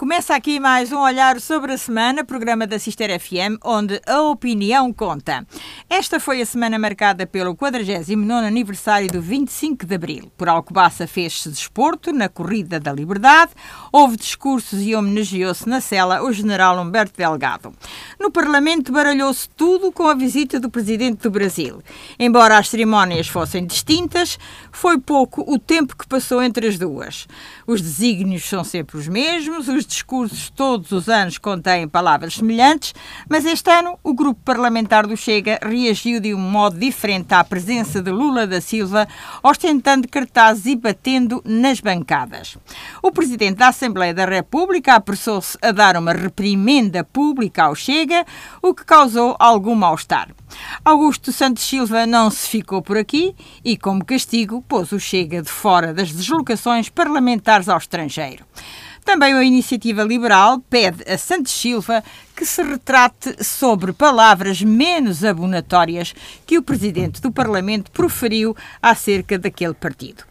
Começa aqui mais um olhar sobre a semana, programa da Sister FM, onde a opinião conta. Esta foi a semana marcada pelo 49 aniversário do 25 de Abril. Por Alcobaça fez-se desporto na Corrida da Liberdade, houve discursos e homenageou-se na cela o general Humberto Delgado. No Parlamento baralhou-se tudo com a visita do presidente do Brasil. Embora as cerimónias fossem distintas, foi pouco o tempo que passou entre as duas. Os desígnios são sempre os mesmos, os discursos todos os anos contêm palavras semelhantes, mas este ano o grupo parlamentar do Chega reagiu de um modo diferente à presença de Lula da Silva, ostentando cartazes e batendo nas bancadas. O presidente da Assembleia da República apressou-se a dar uma reprimenda pública ao Chega, o que causou algum mal-estar. Augusto Santos Silva não se ficou por aqui e, como castigo, pôs o Chega de fora das deslocações parlamentares ao estrangeiro. Também a Iniciativa Liberal pede a Santos Silva que se retrate sobre palavras menos abonatórias que o presidente do Parlamento proferiu acerca daquele partido.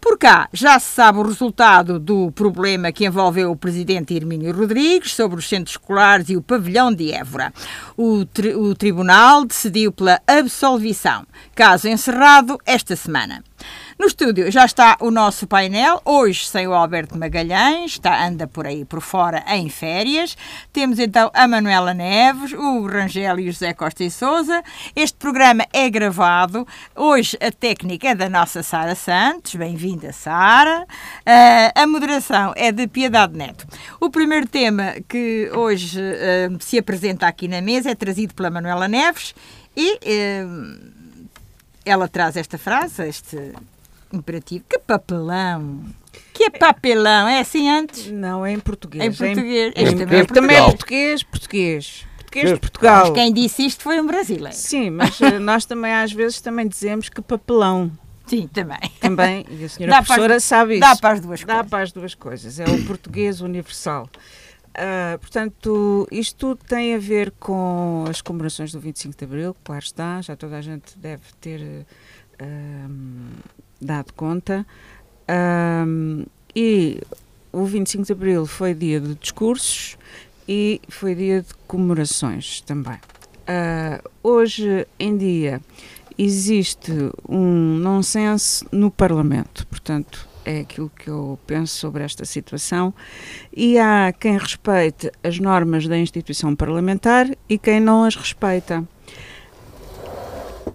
Por cá, já se sabe o resultado do problema que envolveu o presidente Hermínio Rodrigues sobre os centros escolares e o pavilhão de Évora. O, tri o tribunal decidiu pela absolvição, caso encerrado esta semana. No estúdio já está o nosso painel, hoje sem o Alberto Magalhães, está, anda por aí por fora em férias. Temos então a Manuela Neves, o Rangel e o José Costa e Souza. Este programa é gravado. Hoje a técnica é da nossa Sara Santos. Bem-vinda, Sara. Uh, a moderação é de Piedade Neto. O primeiro tema que hoje uh, se apresenta aqui na mesa é trazido pela Manuela Neves e uh, ela traz esta frase, este imperativo. Que papelão! Que é papelão? É assim antes? Não, é em português. Em português. É em, este também é, também é português, português. Português de Portugal. Mas quem disse isto foi um brasileiro. Sim, mas eh, nós também às vezes também dizemos que papelão. Sim, também. Também, e a senhora dá professora as, sabe isso. Dá para as duas dá coisas. Dá para as duas coisas. É o português universal. Uh, portanto, isto tem a ver com as comemorações do 25 de Abril, claro está, já toda a gente deve ter uh, dado conta. Um, e o 25 de Abril foi dia de discursos e foi dia de comemorações também. Uh, hoje em dia existe um nonsense no Parlamento, portanto, é aquilo que eu penso sobre esta situação. E há quem respeite as normas da instituição parlamentar e quem não as respeita.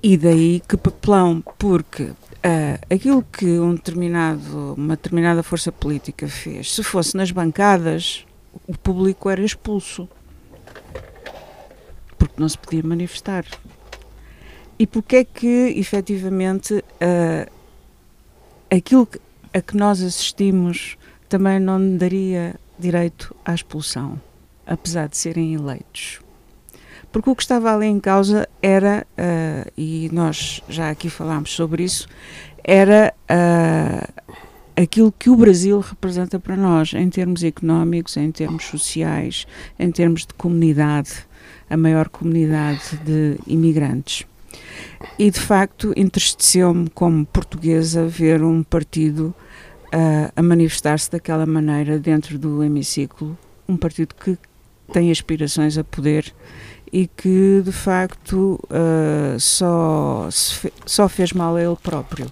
E daí que papelão, porque Uh, aquilo que um determinado, uma determinada força política fez, se fosse nas bancadas, o público era expulso. Porque não se podia manifestar. E porque é que, efetivamente, uh, aquilo a que nós assistimos também não daria direito à expulsão, apesar de serem eleitos? Porque o que estava ali em causa era, uh, e nós já aqui falámos sobre isso, era uh, aquilo que o Brasil representa para nós, em termos económicos, em termos sociais, em termos de comunidade, a maior comunidade de imigrantes. E de facto entristeceu-me como portuguesa ver um partido uh, a manifestar-se daquela maneira dentro do hemiciclo, um partido que tem aspirações a poder e que de facto uh, só, fe só fez mal a ele próprio.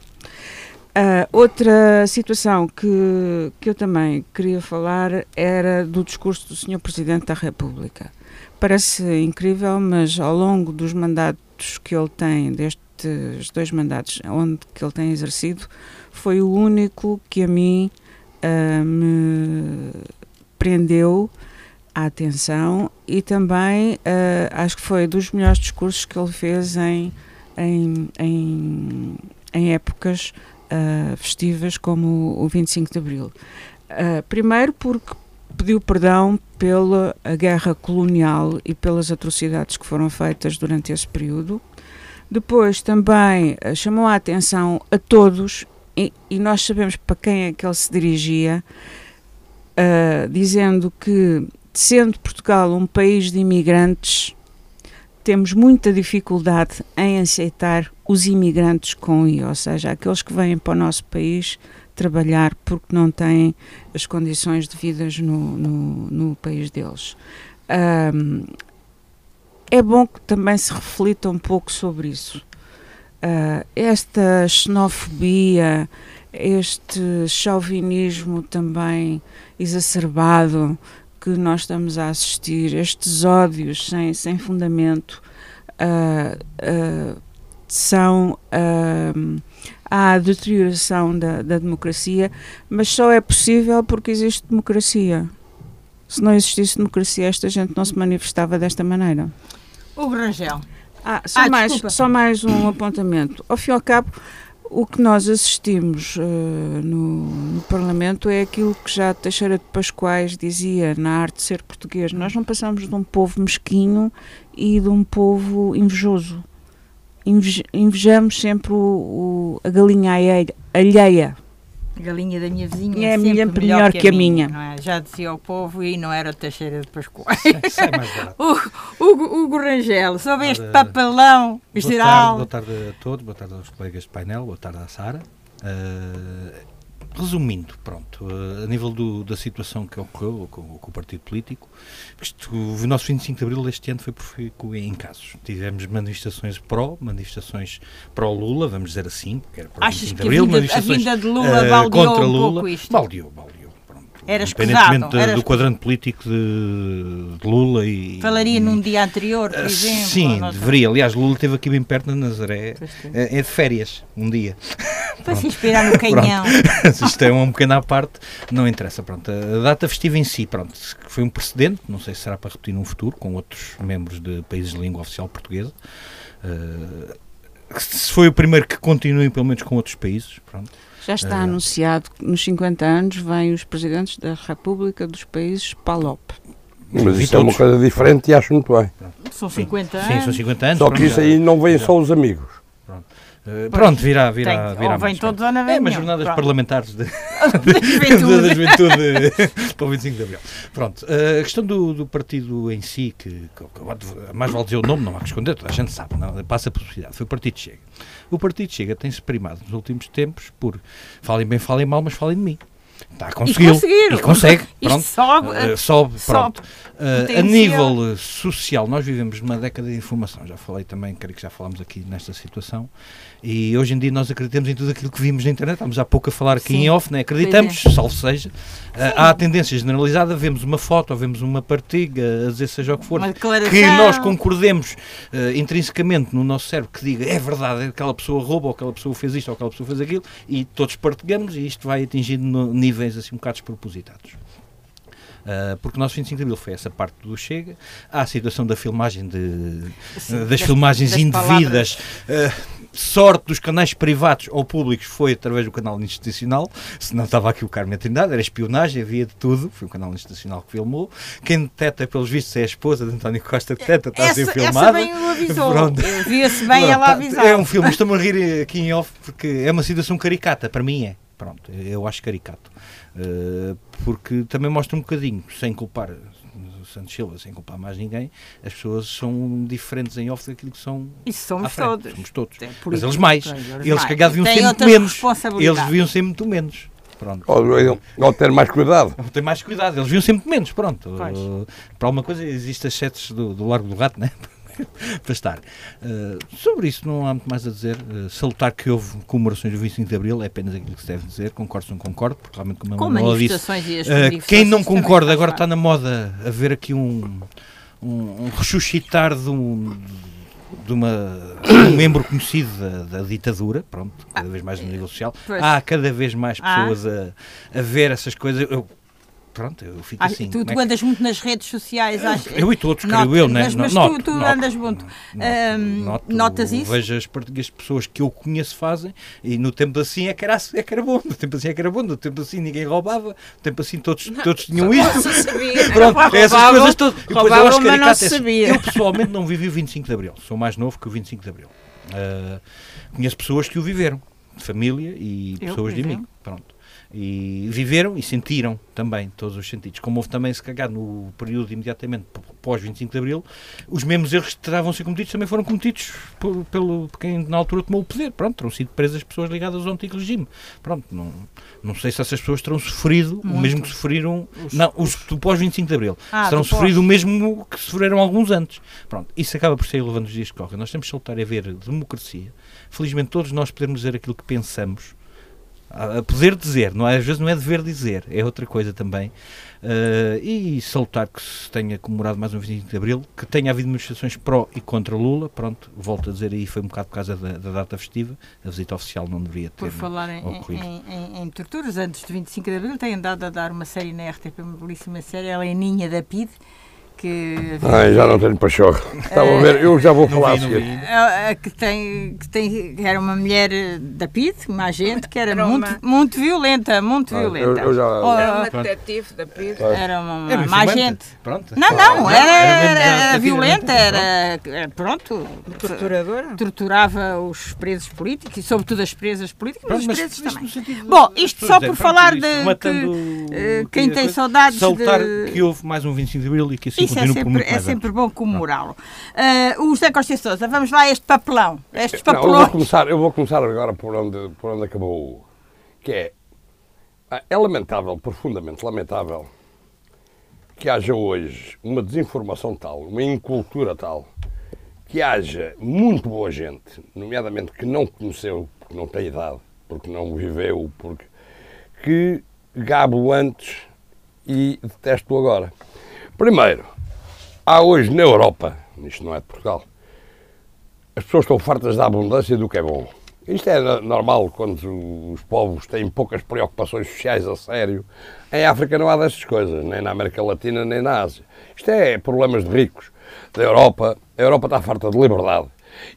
Uh, outra situação que, que eu também queria falar era do discurso do Sr. Presidente da República. Parece incrível, mas ao longo dos mandatos que ele tem, destes dois mandatos onde que ele tem exercido, foi o único que a mim uh, me prendeu a atenção e também uh, acho que foi dos melhores discursos que ele fez em, em, em, em épocas uh, festivas como o 25 de Abril. Uh, primeiro porque pediu perdão pela guerra colonial e pelas atrocidades que foram feitas durante esse período. Depois também chamou a atenção a todos e, e, nós sabemos para quem é que ele se dirigia, dizendo que sendo Portugal um país de imigrantes, temos muita dificuldade em aceitar os imigrantes com I, ou seja, aqueles que vêm para o nosso país trabalhar porque não têm as condições devidas no, no, no país deles. Um, é bom que também se reflita um pouco sobre isso. Uh, esta xenofobia, este chauvinismo também exacerbado que nós estamos a assistir, estes ódios sem, sem fundamento, uh, uh, são a deterioração da, da democracia, mas só é possível porque existe democracia. Se não existisse democracia, esta gente não se manifestava desta maneira. O Rangel. Ah, só, ah, mais, só mais um apontamento. Ao fim e ao cabo, o que nós assistimos uh, no, no, Parlamento é aquilo que já Teixeira de Pascoais dizia na arte de ser português. Nós não passamos de um povo mesquinho e de um povo invejoso. invejamos sempre o, o, a galinha alheia a galinha da minha vizinha é, é melhor, melhor que, a minha. minha. É? Já dizia o povo e não era o Teixeira de Pascoal. Isso é mais barato. o, o, Hugo Rangel, sobre este papelão boa geral. Tarde, boa tarde a todos, boa tarde aos colegas de painel, boa tarde à Sara. Uh, Resumindo, pronto, uh, a nível do, da situação que ocorreu com, com, o partido político, isto, o nosso 25 de Abril deste ano foi profícuo em casos. Tivemos manifestações pró, manifestações pró-Lula, vamos dizer assim, que era para 25 de Abril, a vinda, manifestações a vinda de Lula uh, contra um Lula. Isto. Baldeou, baldeou era Independentemente era do quadrante político de, de, Lula e. Falaria num dia anterior, por uh, exemplo? Sim, deveria. Aliás, Lula esteve aqui bem perto na Nazaré. É, é, de férias, um dia. Para se inspirar no canhão. Isto é uma pequena parte, não interessa. Pronto, a data festiva em si, pronto, foi um precedente, não sei se será para repetir num futuro, com outros membros de países de língua oficial portuguesa. Uh, se foi o primeiro que continue, pelo menos com outros países. Pronto. Já está uh, anunciado que nos 50 anos vêm os presidentes da República dos países PALOP. Mas isso é uma coisa diferente e acho muito bem. São 50 anos. Sim, são 50 anos. Só que isso aí não vêm só os amigos. Uh, pronto, virá, virá, virá. Ou vem todos ou não vem É, mas jornadas pronto. parlamentares de, da juventude, da juventude para o 25 de Abril. Pronto, uh, a questão do, do, partido em si, que, que, que, mais vale dizer o nome, não há que esconder, toda a gente sabe, não, passa a possibilidade, foi o Partido Chega. O Partido Chega tem-se primado nos últimos tempos por falem bem, falem mal, mas falem de mim. Está a conseguir. E, e consegue. Pronto. sobe. Uh, sobe, pronto. Uh, a nível social, nós vivemos numa década de informação. Já falei também, creio que já falámos aqui nesta situação. E hoje em dia nós acreditamos em tudo aquilo que vimos na internet. Estamos há pouco a falar aqui Sim. em off, né? acreditamos, é. salvo seja. Uh, há a tendência generalizada, vemos uma foto ou vemos uma partiga, a dizer seja o que for, que nós concordemos intrinsecamente no nosso cérebro que diga é verdade, aquela pessoa rouba, ou aquela pessoa fez isto, ou aquela pessoa fez aquilo, e todos partilhamos e isto vai atingindo níveis assim um bocado despropositados. Uh, porque o nosso 25 de Abril foi essa parte do Chega. Há a situação da filmagem de, Sim, das, das, filmagens das indevidas. Uh, sorte dos canais privados ou públicos foi através do canal institucional, se não estava aqui o Carmen Trindade, era espionagem, havia de tudo, foi o canal institucional que filmou. Quem deteta, pelos vistos, é a esposa de António Costa, deteta, está a ser filmada. Essa bem o avisou, via-se bem Pronto, ela tá, avisar. É um filme, estou-me a rir aqui em off, porque é uma situação caricata, para mim é. Pronto, eu acho caricato. Uh, porque também mostra um bocadinho, sem culpar Santos Silva, sem culpar mais ninguém, as pessoas são diferentes em off daquilo que são. Isso somos todos. Somos todos. É Mas eles mais. Eles que deviam ser muito menos. Eles deviam ser muito menos. Pronto. Ou, ou ter mais cuidado. Ou ter mais cuidado. Eles deviam ser muito menos. Pronto. Uh, para alguma coisa existem as setes do, do Largo do Rato, né? para estar. Uh, sobre isso não há muito mais a dizer. Uh, salutar que houve comemorações do 25 de Abril, é apenas aquilo que se deve dizer. Concordo ou não concordo, porque realmente como a Com manifestações disse, uh, quem não concorda, agora está na moda haver aqui um, um, um ressuscitar de um de uma, um membro conhecido da, da, ditadura, pronto, cada vez mais no nível social. Há cada vez mais ah. pessoas a, a ver essas coisas. Eu pronto, eu fico ah, assim. Tu, tu é andas muito nas redes sociais, acho. Eu e todos, creio eu, né? Mas, mas noto, tu, tu noto, andas muito. Noto, notas isso? Vejo as, as pessoas que eu conheço fazem e no tempo assim é que era, é que era bom, no tempo assim é que era bom, no tempo assim ninguém roubava, no tempo assim todos, todos tinham isto. Sabia. Pronto, essas coisas todas. E depois eu acho que não sabia. Eu pessoalmente não vivi o 25 de Abril, sou mais novo que o 25 de Abril. Uh, conheço pessoas que o viveram, de família e eu, pessoas de mim. Pronto. E viveram e sentiram também todos os sentidos. Como houve também, se calhar, no período imediatamente pós 25 de Abril, os mesmos erros que estavam a ser cometidos também foram cometidos por, pelo quem na altura tomou o poder. Pronto, terão sido presas pessoas ligadas ao antigo regime. Pronto, não, não sei se essas pessoas terão sofrido Muito. o mesmo que sofreram. Os, não, os, os do pós 25 de Abril. Ah, terão sofrido o mesmo que sofreram alguns antes. Pronto, isso acaba por ser relevante nos dias que correm. Nós temos que soltar a ver democracia. Felizmente, todos nós podemos dizer aquilo que pensamos a poder dizer, não é? às vezes não é dever dizer, é outra coisa também. Uh, e salutar que se tenha comemorado mais um 25 de Abril, que tenha havido manifestações pró e contra Lula, pronto, volto a dizer aí, foi um bocado por causa da, da data festiva, a visita oficial não deveria ter Por falar em, em, em, em, torturas, antes de 25 de Abril, tem andado a dar uma série na RTP, uma belíssima série, ela é Ninha da PIDE, que. Ai, já não tenho pachorra. Estava a ver, eu já vou falar a seguir. Que, tem, que tem, era uma mulher da PID, uma agente, que era, era muito, uma... muito violenta, muito ah, violenta. Eu, eu já... oh, era uma detetive da PID. Era uma, era uma agente. Pronto. Não, não, era, era, era violenta, era. Pronto. Torturadora? Torturava os presos políticos e, sobretudo, as presas políticas, mas, mas os presos também. Bom, isto só por falar de. Que, quem tem saudades. Saltar que houve mais um 25 de Abril e que assim isso é sempre, é sempre bom comemorá-lo. Uh, o José Costa Sousa, vamos lá a este papelão. Estes papelões. Não, eu, vou começar, eu vou começar agora por onde, por onde acabou. Que é. Ah, é lamentável, profundamente lamentável, que haja hoje uma desinformação tal, uma incultura tal, que haja muito boa gente, nomeadamente que não conheceu, porque não tem idade, porque não viveu, porque que gabo antes e detesto agora. Primeiro, Há hoje na Europa, isto não é de Portugal, as pessoas estão fartas da abundância do que é bom. Isto é normal quando os povos têm poucas preocupações sociais a sério. Em África não há dessas coisas, nem na América Latina, nem na Ásia. Isto é problemas de ricos. Da Europa, a Europa está farta de liberdade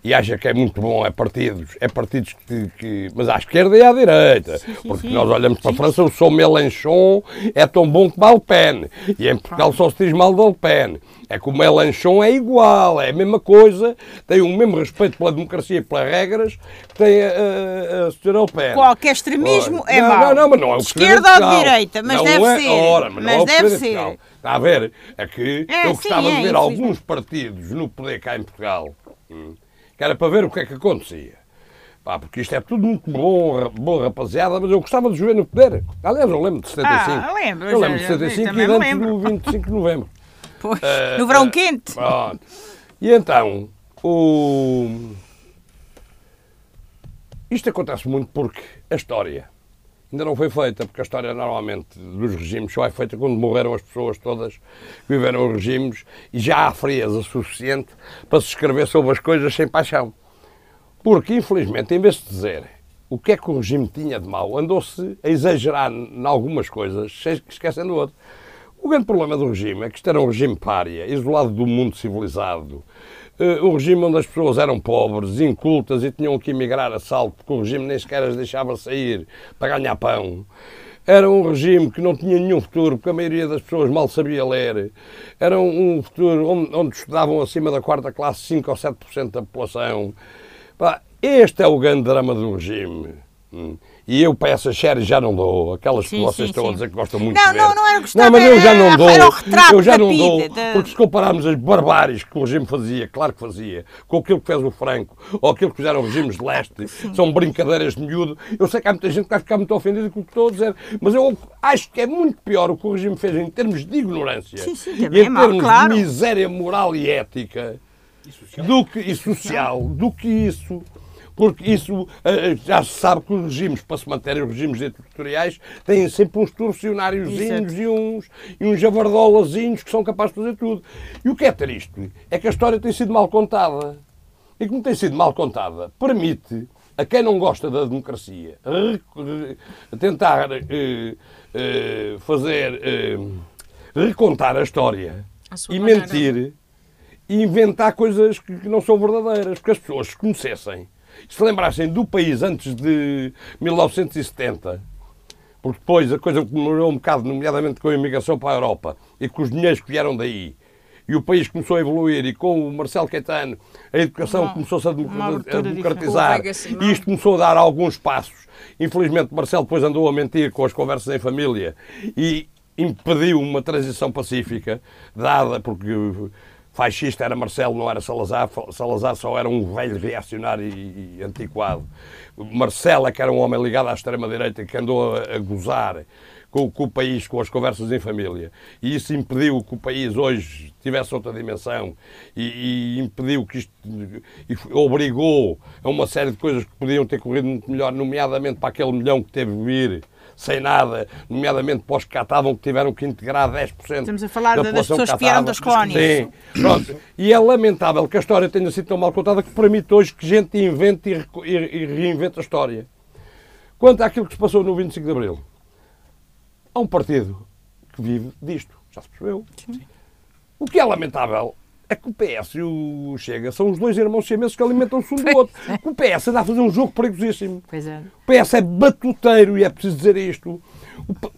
e acha que é muito bom, é partidos, é partidos que, que mas à esquerda e à direita, sim, sim, porque sim. nós olhamos para a França, o São Mélenchon é tão bom como a Le Pen, e em Portugal só se diz mal da Le Pen. É que o Mélenchon é igual, é a mesma coisa, tem o mesmo respeito pela democracia e pelas regras que tem a, a, a senhora Le Pen. Qualquer extremismo ora, é não, mau. Não, não, mas não é o Esquerda ou de direita, mas não deve é, ser. Ora, mas, mas não é deve ser. Está a ver? É que é, eu gostava de é, ver alguns partidos no poder cá em Portugal. Hum, que era para ver o que é que acontecia. Pá, porque isto é tudo muito bom, bom, rapaziada, mas eu gostava de jogar no poder. Aliás, eu lembro de 75. Ah, lembro. Eu lembro de 75 e antes do 25 de novembro. Pois, uh, no verão uh, quente. Pronto. E então, o... isto acontece muito porque a história ainda não foi feita, porque a história normalmente dos regimes só é feita quando morreram as pessoas todas que viveram os regimes e já há frieza suficiente para se escrever sobre as coisas sem paixão. Porque, infelizmente, em vez de dizer o que é que o regime tinha de mau, andou-se a exagerar em algumas coisas, esquecendo outro. O grande problema do regime é que isto era um regime pária, isolado do mundo civilizado, uh, um regime onde as pessoas eram pobres, incultas e tinham que emigrar a salto, porque o regime nem sequer as deixava sair para ganhar pão. Era um regime que não tinha nenhum futuro, porque a maioria das pessoas mal sabia ler. Era um futuro onde, onde estudavam acima da quarta classe 5 ou 7% da população. este é o grande drama do regime. E eu para essas séries já não dou. Aquelas sim, que vocês sim, estão sim. a dizer que gostam muito não, de ver. Não, não era gostar, Não, mas eu já não dou. eu já não dou. Porque se compararmos as barbáries que o regime fazia, claro que fazia, com aquilo que fez o Franco, ou aquilo que fizeram regimes de leste, são brincadeiras de miúdo. Eu sei que há muita gente que vai ficar muito ofendida com o que estou a dizer, mas eu acho que é muito pior o que o regime fez em termos de ignorância e em é termos claro. de miséria moral e ética e social, do que, e social, do que isso porque isso eh, já se sabe que os regimes, para se manterem os regimes ditatoriais, têm sempre uns torcionáriozinhos e uns, e uns javardolazinhos que são capazes de fazer tudo. E o que é triste é que a história tem sido mal contada. E como tem sido mal contada, permite a quem não gosta da democracia tentar uh, fazer recontar a história a e maneira. mentir e inventar coisas que, que não são verdadeiras, porque as pessoas se conhecessem se lembrassem do país antes de 1970, porque depois a coisa demorou um bocado, nomeadamente com a imigração para a Europa e com os dinheiros que vieram daí, e o país começou a evoluir e com o Marcelo Caetano a educação começou-se a, a democratizar e isto começou a dar alguns passos. Infelizmente Marcelo depois andou a mentir com as conversas em família e impediu uma transição pacífica dada porque fascista era Marcelo, não era Salazar. Salazar só era um velho reacionário e, e antiquado. Marcelo é que era um homem ligado à extrema-direita que andou a, a gozar com, com, o país, com as conversas em família. E isso impediu que o país hoje tivesse outra dimensão e, e impediu que isto. e obrigou a uma série de coisas que podiam ter corrido muito melhor, nomeadamente para aquele milhão que teve de vir sem nada, nomeadamente para os que cá estavam, que tiveram que integrar 10% Estamos a falar da das pessoas que vieram das colónias. Sim, pronto. E é lamentável que a história tenha sido tão mal contada que permite hoje que gente invente e, e, e reinvente a história. Quanto àquilo que se passou no 25 de Abril, há um partido que vive disto, já se percebeu. Sim. O que é lamentável é que o PS e o Chega são os dois irmãos siameses que alimentam-se um do outro. O PS anda a fazer um jogo perigosíssimo. Pois é. O PS é batuteiro e é preciso dizer isto.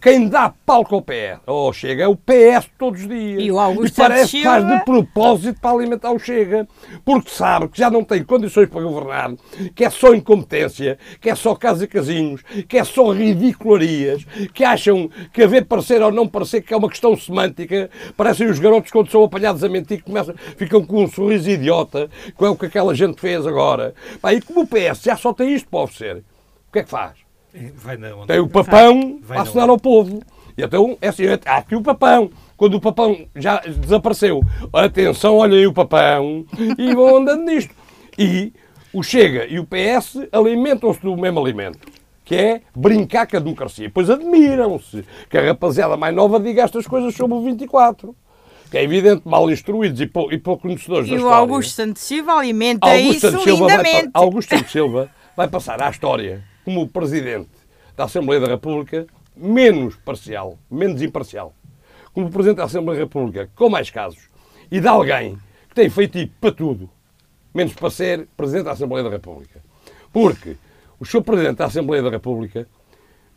Quem dá palco ao PS, ou Chega, é o PS todos os dias. E o Augusto e parece que faz de propósito para alimentar o Chega. Porque sabe que já não tem condições para governar, que é só incompetência, que é só casos e casinhos, que é só ridicularias, que acham que haver parecer ou não parecer que é uma questão semântica. Parecem os garotos quando são apanhados a mentir, começam, ficam com um sorriso idiota, que é o que aquela gente fez agora. e como o PS já só tem isto para oferecer, o que é que faz? Tem o papão vai a assinar ao povo. E então, é assim, há aqui o papão. Quando o papão já desapareceu, atenção, olha aí o papão, e vão andando nisto. E o Chega e o PS alimentam-se do mesmo alimento, que é brincar com a democracia. Pois admiram-se que a rapaziada mais nova diga estas coisas sobre o 24 que é evidente, mal instruídos e, pouco, e pouco conhecedores e da história. E o Augusto Santos Silva alimenta Augusto isso Santos Silva lindamente. Vai, Augusto Santos Silva vai passar à história como Presidente da Assembleia da República menos parcial, menos imparcial. Como Presidente da Assembleia da República com mais casos e de alguém que tem feito para tudo, menos para ser Presidente da Assembleia da República. Porque o Sr. Presidente da Assembleia da República,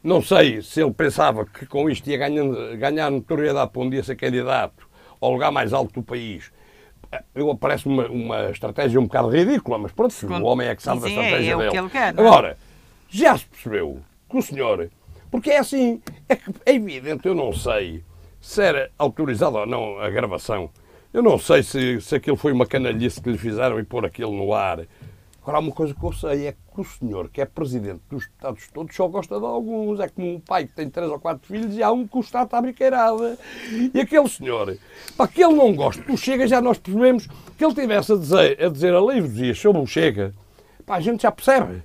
não sei se ele pensava que com isto ia ganhar, ganhar notoriedade para um dia ser candidato ao lugar mais alto do país. Eu parece uma, uma estratégia um bocado ridícula, mas pronto, o homem é que sabe da estratégia é, é dele. Quer, é? Agora, já se percebeu que o senhor. Porque é assim, é, é evidente, eu não sei se era autorizado ou não a gravação. Eu não sei se, se aquilo foi uma canalhice que lhe fizeram e pôr aquilo no ar. Agora, há uma coisa que eu sei, é que o senhor, que é presidente dos Estados todos, só gosta de alguns. É como um pai que tem três ou quatro filhos e há um que o Estado a biqueirada. E aquele senhor, para que ele não goste do Chega, já nós percebemos que ele tivesse a dizer a, dizer livros dias sobre o Chega, pá, a gente já percebe.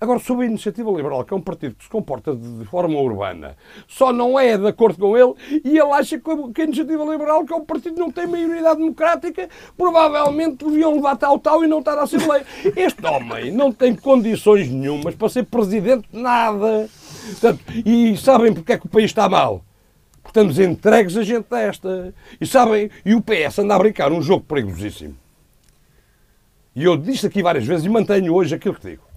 Agora, sobre a Iniciativa Liberal, que é um partido que se comporta de, forma urbana, só não é de acordo com ele e ele acha que a Iniciativa Liberal, que é um partido que não tem maioridade democrática, provavelmente deviam levar tal tal e não estar à Assembleia. Este homem não tem condições nenhumas para ser presidente de nada. Portanto, e sabem porque é que o país está mal? Porque estamos entregues a gente desta. E sabem, e o PS anda a brincar um jogo perigosíssimo. E eu disse aqui várias vezes e mantenho hoje aquilo que digo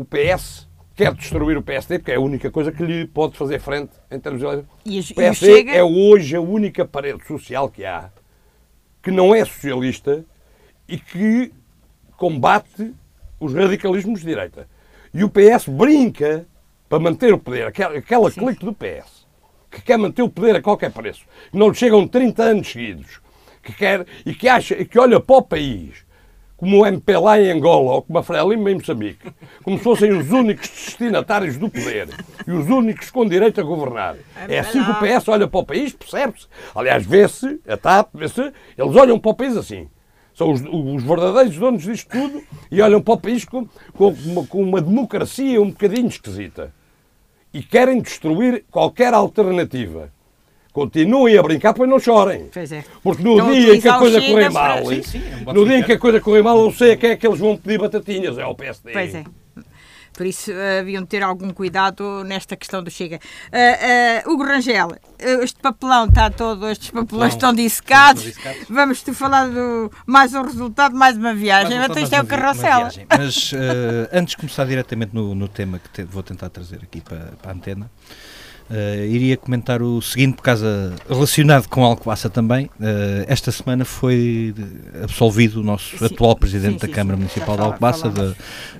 o PS quer destruir o PSD, porque é a única coisa que lhe pode fazer frente em termos de eleições. O PSD Chega... é hoje a única parede social que há que não é socialista e que combate os radicalismos de direita. E o PS brinca para manter o poder, aquela, aquela clique do PS, que quer manter o poder a qualquer preço, que não chegam 30 anos seguidos, que quer e que acha e que olha para o país como o MPLA em Angola ou como a Frelimo em Moçambique, como se fossem os únicos destinatários do poder e os únicos com direito a governar. É assim que o PS olha para o país, percebe-se. Aliás, vê-se, a TAP, vê-se, eles olham para o país assim. São os, os, verdadeiros donos disto tudo e olham para o país com, com, uma, com uma democracia um bocadinho esquisita. E querem destruir qualquer alternativa. Continuem a brincar, depois não chorem. Pois é. Porque no então, dia em que a coisa correr mal, sim, sim, é no dia em que a coisa correr mal, eu sei a quem é que eles vão pedir batatinhas, é ao PSD. Pois é. Por isso uh, haviam de ter algum cuidado nesta questão do Chega. Uh, uh, Hugo Rangel, este papelão está todo, estes papelões estão dissecados. Vamos te falar do mais um resultado, mais uma viagem. Mas isto é o carrossel. Mas antes de começar diretamente no, no tema que te, vou tentar trazer aqui para, para a antena, Uh, iria comentar o seguinte, por causa relacionado com Alcobaça também. Uh, esta semana foi absolvido o nosso sim, atual presidente sim, sim, da Câmara Municipal de Alcobaça, da,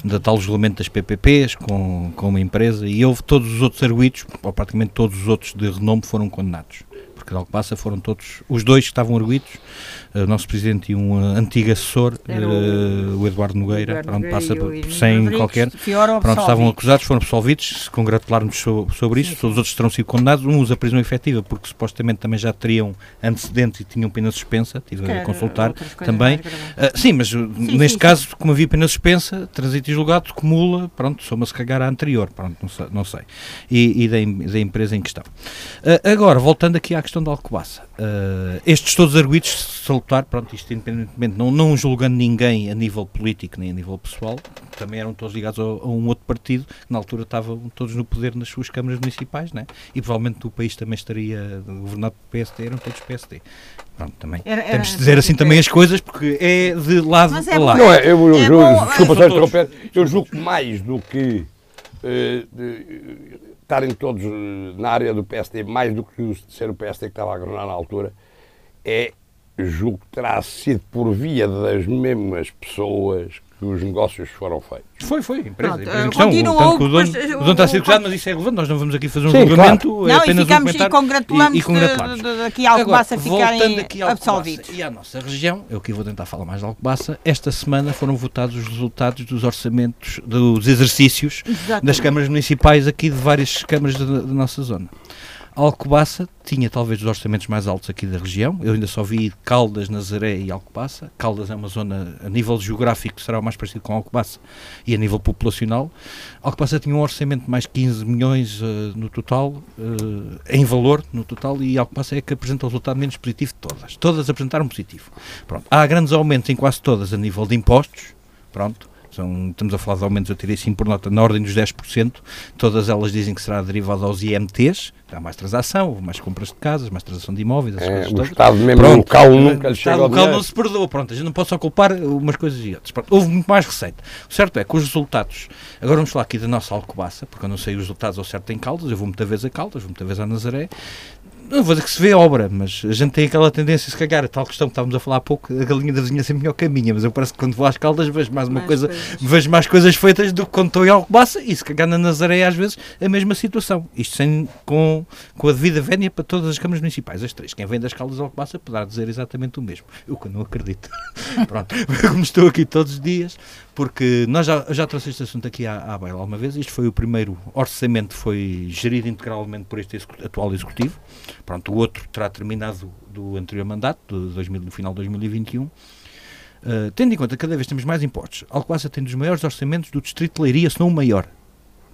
da tal regulamento das PPPs, com, com uma empresa, e houve todos os outros arguídos, ou praticamente todos os outros de renome foram condenados porque de Alcobaça foram todos, os dois que estavam arguídos, o nosso presidente e um uh, antigo assessor, uh, o Eduardo Nogueira, Eduardo pronto, passa sem Rodrigues, qualquer. Pronto, estavam acusados, foram absolvidos, se congratularmos so, sobre isso, sim, todos os outros terão sido condenados, uns a prisão efetiva, porque supostamente também já teriam antecedentes e tinham pena suspensa, estive a consultar também. Uh, sim, mas sim, neste sim, caso, como havia pena suspensa, trânsito e julgado, acumula, pronto, soma-se cagar a anterior, pronto, não sei. Não sei. E, e da, da, empresa em questão. agora, voltando aqui à questão da Alcobaça. Estes todos arguidos salutar, pronto, isto independentemente, não, não julgando ninguém a nível político nem a nível pessoal, também eram todos ligados a, a um outro partido, que na altura estavam todos no poder nas suas câmaras municipais, né? e provavelmente o país também estaria governado por PSD, eram todos PSD. Pronto, também era, era, temos de dizer assim também as coisas, porque é de lado é a lado. Não é, eu, eu, é julgo, desculpa só interromper, eu julgo mais do que uh, estarem todos na área do PSD, mais do que ser o PSD que estava a governar na altura, é julgo que terá sido por via das mesmas pessoas que os negócios foram feitos. Foi, foi, empresa. Pronto, empresa continuou, o, dono, o dono está a ser acusado, mas isso é relevante, nós não vamos aqui fazer um Sim, julgamento. Claro. É não, e ficamos e congratulamos, e, e congratulamos. De, de, daqui a Alcobaça ficarem aqui absolvidos. E à nossa região, eu aqui vou tentar falar mais de Alcobaça, esta semana foram votados os resultados dos orçamentos, dos exercícios Exatamente. das câmaras municipais aqui de várias câmaras da nossa zona. Alcobaça tinha talvez os orçamentos mais altos aqui da região. Eu ainda só vi Caldas, Nazaré e Alcobaça. Caldas é uma zona, a nível geográfico, será o mais parecido com Alcobaça e a nível populacional. Alcobaça tinha um orçamento de mais 15 milhões uh, no total, uh, em valor no total, e Alcobaça é que apresenta o resultado menos positivo de todas. Todas apresentaram positivo. Pronto. Há grandes aumentos em quase todas a nível de impostos. Pronto são, estamos a falar de aumentos, eu tirei assim por nota, na ordem dos 10%. Todas elas dizem que será derivado aos IMTs. Há mais transação, mais compras de casas, mais transação de imóveis. É, o todas. Estado mesmo Pronto, local nunca lhe chega O local não se perdoa. Pronto, a gente não pode só culpar umas coisas e outras. Pronto, houve muito mais receita. O certo é que os resultados... Agora vamos falar aqui da nossa Alcobaça, porque eu não sei os resultados ao certo em Caldas. Eu vou muita vez a Caldas, vou muita vez a Nazaré não vou dizer que se vê obra, mas a gente tem aquela tendência, se cagar, a tal questão que estávamos a falar há pouco, a galinha da vizinhança é melhor caminha, mas eu parece que quando vou às caldas vejo mais uma mais coisa, coisas. vejo mais coisas feitas do que quando estou em Alcobaça e se cagar na Nazaré às vezes a mesma situação. Isto sem, com, com a devida vénia para todas as câmaras municipais, as três. Quem vem das caldas de Alcobaça poderá dizer exatamente o mesmo. Eu que não acredito. Pronto, como estou aqui todos os dias, porque nós já, já trouxe este assunto aqui à, à baila alguma vez. Isto foi o primeiro orçamento, foi gerido integralmente por este atual executivo. Pronto, o outro terá terminado do anterior mandato, do, 2000, do final de 2021. Uh, eh, tendo em conta que cada vez temos mais impostos, Alcobaça tem dos maiores orçamentos do Distrito de Leiria, se não o maior.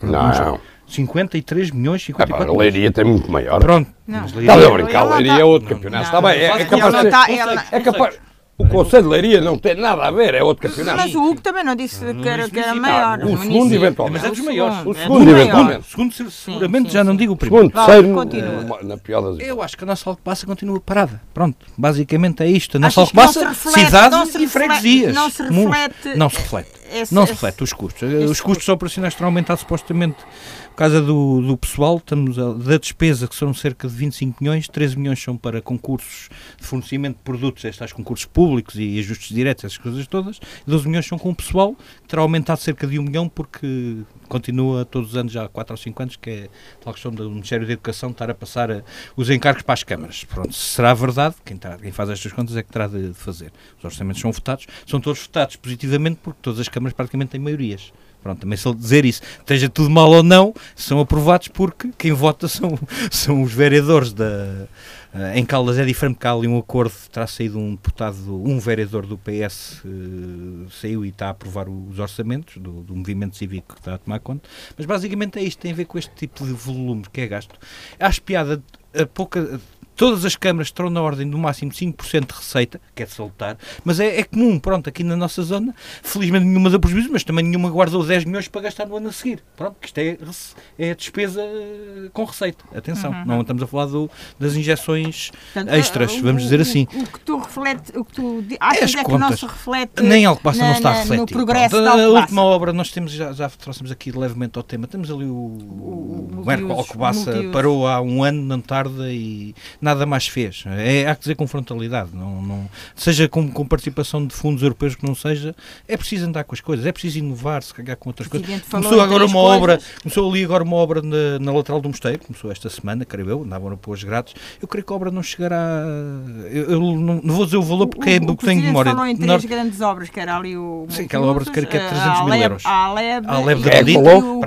Não. 53 milhões, 54 milhões. Leiria tem muito maior. Pronto. Está a brincar, Leiria é outro campeonato. Está bem, é, é capaz de... É capaz... O Conselho de Leiria não tem nada a ver, é outro campeonato. Mas o Hugo também não disse que era, que era maior. O segundo, eventualmente. Mas é dos maiores. O segundo, eventualmente. O segundo, seguramente, já não digo o primeiro. Segundo, terceiro, na pior das Eu acho que a nossa Alcobaça continua parada. Pronto, basicamente é isto. A nossa Alcobaça, cidade e freguesias. Não se reflete. Não se reflete. Não se reflete os custos. Os custos operacionais terão aumentado supostamente por causa do, do pessoal, estamos a, da despesa, que são cerca de 25 milhões, 13 milhões são para concursos de fornecimento de produtos, estes concursos públicos e ajustes diretos, essas coisas todas, 12 milhões são com o pessoal, que terá aumentado cerca de 1 milhão, porque continua todos os anos, já há 4 ou 5 anos, que é a questão do Ministério da Educação estar a passar a, os encargos para as câmaras. Pronto, será verdade, quem, tá, quem faz estas contas é que terá de, de fazer. Os orçamentos são votados, são todos votados positivamente, porque todas as câmaras praticamente têm maiorias. Pronto, também ele dizer isso, esteja tudo mal ou não, são aprovados porque quem vota são, são os vereadores da. Uh, em Caldas é diferente porque há ali um acordo, terá saído um deputado, um vereador do PS uh, eh, saiu e está a aprovar os orçamentos do, do, movimento cívico que está a tomar conta. Mas basicamente é isto, tem a ver com este tipo de volume que é gasto. Acho piada, a pouca todas as câmaras terão na ordem do máximo 5% de receita, que é de salutar, mas é, é, comum, pronto, aqui na nossa zona, felizmente nenhuma deu prejuízo, mas também nenhuma guardou 10 milhões para gastar no ano a seguir. Pronto, que isto é, é despesa com receita. Atenção, uhum. não estamos a falar do, das injeções Portanto, extras, o, vamos dizer assim. O, o, que tu reflete, o que tu achas é, que não se reflete nem Alcobaça na, não está a refletir. No progresso Pronto, A última obra nós temos, já, já trouxemos aqui levemente ao tema, temos ali o, o, o Alcobaça parou há um ano, não tarda e nada mais fez. É, há que dizer com frontalidade, não, não, seja com, com participação de fundos europeus que não seja, é preciso andar com as coisas, é preciso inovar, se cagar com outras coisas. Começou agora uma coisas. obra, começou ali agora uma obra na, na lateral do mosteiro, começou esta semana, creio eu, andavam a pôr os grátis. Eu creio que a obra não chegará. Eu, eu não, não, vou dizer o valor porque o, é do que tenho memória. falou em três grandes obras, que era ali o. Sim, aquela obra de creio que é 300 mil euros. A Aleb. A Aleb de Badito.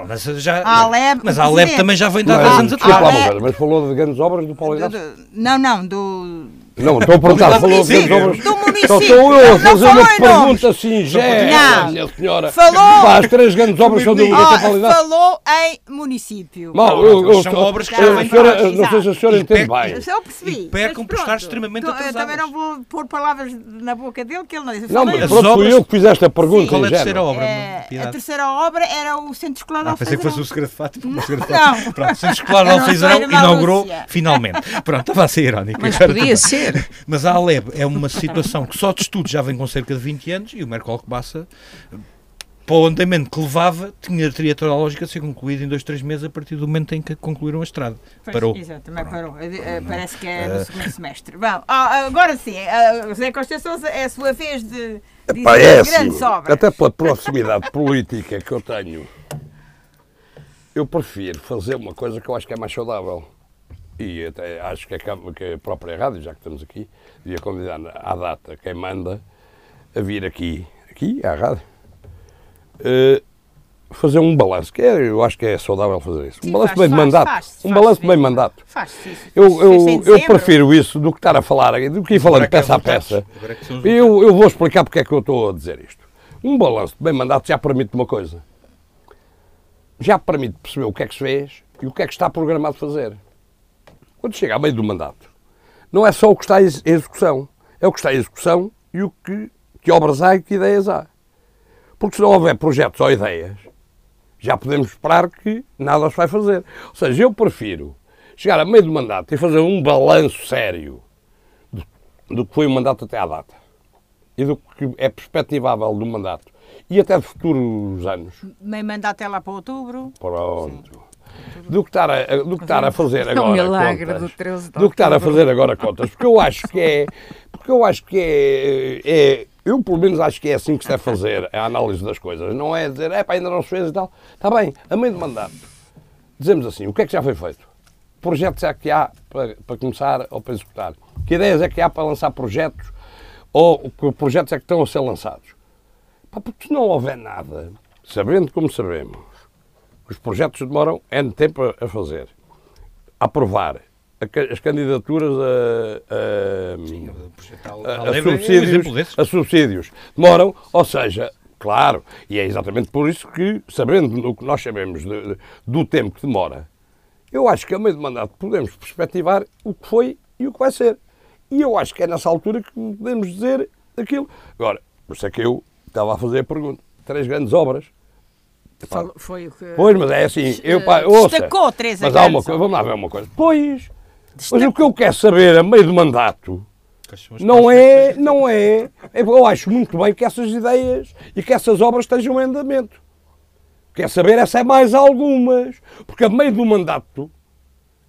Mas, já, a Aleb, mas a Aleb também já vem de há 10 anos atrás. Mas falou de grandes obras do Paulo Não, não, do não, estou a perguntar, falou de grandes obras. Do Só estou eu a fazer uma pergunta singela, minha senhora. Falou. Faz três grandes obras são do municipalidade. Falou em município. Mal, eu, eu, são obras que já senhora, Não sei se a senhora entende bem. Eu percebi. Pecam por estar extremamente atrasadas. Eu também não vou pôr palavras na boca dele que ele não disse. Não, mas pronto, fui eu que fiz esta pergunta. Qual é a terceira obra? A terceira obra era o Centro Escolar de Ah, pensei que fosse o segredo de Fátima. Não. Pronto, o Centro Escolar de Alfeizarão inaugurou finalmente. Pronto, estava a ser irónico. Mas podia ser. Mas há Aleb é uma situação que só de estudo já vem com cerca de 20 anos e o Mercoal que passa para o andamento que levava, tinha, teria toda a lógica de ser concluído em dois, três meses a partir do momento em que concluíram a estrada. Pois, parou. Exato, também parou. Eh, parece que é no uh, segundo semestre. Bom, ah, agora sim, uh, José Costa Sousa é a sua vez de Epá, é assim, Até pela proximidade política que eu tenho, eu prefiro fazer uma coisa que eu acho que é mais saudável e até acho que a, que a própria rádio, já que estamos aqui, devia convidar à data quem manda a vir aqui, aqui à rádio, uh, fazer um balanço, que é, eu acho que é saudável fazer isso. Um balanço bem de mandato. Faz, um balanço bem mandato. Faz, isso. Eu, eu, eu prefiro isso do que estar a falar, do que ir falando é peça a peça. É eu, eu vou explicar porque é que eu estou a dizer isto. Um balanço de bem mandato já permite uma coisa. Já permite perceber o que é que se fez e o que é que está programado fazer quando chega a meio do mandato, não é só o que está em execução, é o que está em execução e o que, que obras há e que ideias há. Porque se não houver projetos ou ideias, já podemos esperar que nada se vai fazer. Ou seja, eu prefiro chegar a meio do mandato e fazer um balanço sério do, do que foi o mandato até à data e do que é perspectivável do mandato e até de futuros anos. Meio mandato é lá para outubro. Pronto. Sim do que estar a, do que estar a fazer agora. É um milagre contas, do 13 Do que estar a fazer agora contas. Porque eu acho que é. Porque eu acho que é, é eu, pelo menos, acho que é assim que se deve fazer a análise das coisas. Não é dizer, é pá, ainda não se fez e tal. Está bem, a meio de mandato, dizemos assim: o que é que já foi feito? Projetos é que há para, para começar ou para executar? Que ideias é que há para lançar projetos? Ou que projetos é que estão a ser lançados? Pá, porque se não houver nada, sabendo como sabemos, os projetos demoram N tempo a, fazer. A aprovar as candidaturas a, a, Sim, a, a subsídios, a subsídios. Demoram, ou seja, claro, e é exatamente por isso que, sabendo o que nós sabemos de, do tempo que demora, eu acho que a meio de mandato podemos perspectivar o que foi e o que vai ser. E eu acho que é nessa altura que podemos dizer aquilo. Agora, por isso é que eu estava a fazer a pergunta. Três grandes obras Foi o que. Pois, mas é assim. Eu, pá, ouça, destacou três Mas há uma coisa, vamos lá ver uma coisa. Pois, mas o que eu quero saber a meio do mandato não é, não é. Eu acho muito bem que essas ideias e que essas obras estejam em andamento. Quer saber essa é mais algumas. Porque a meio do mandato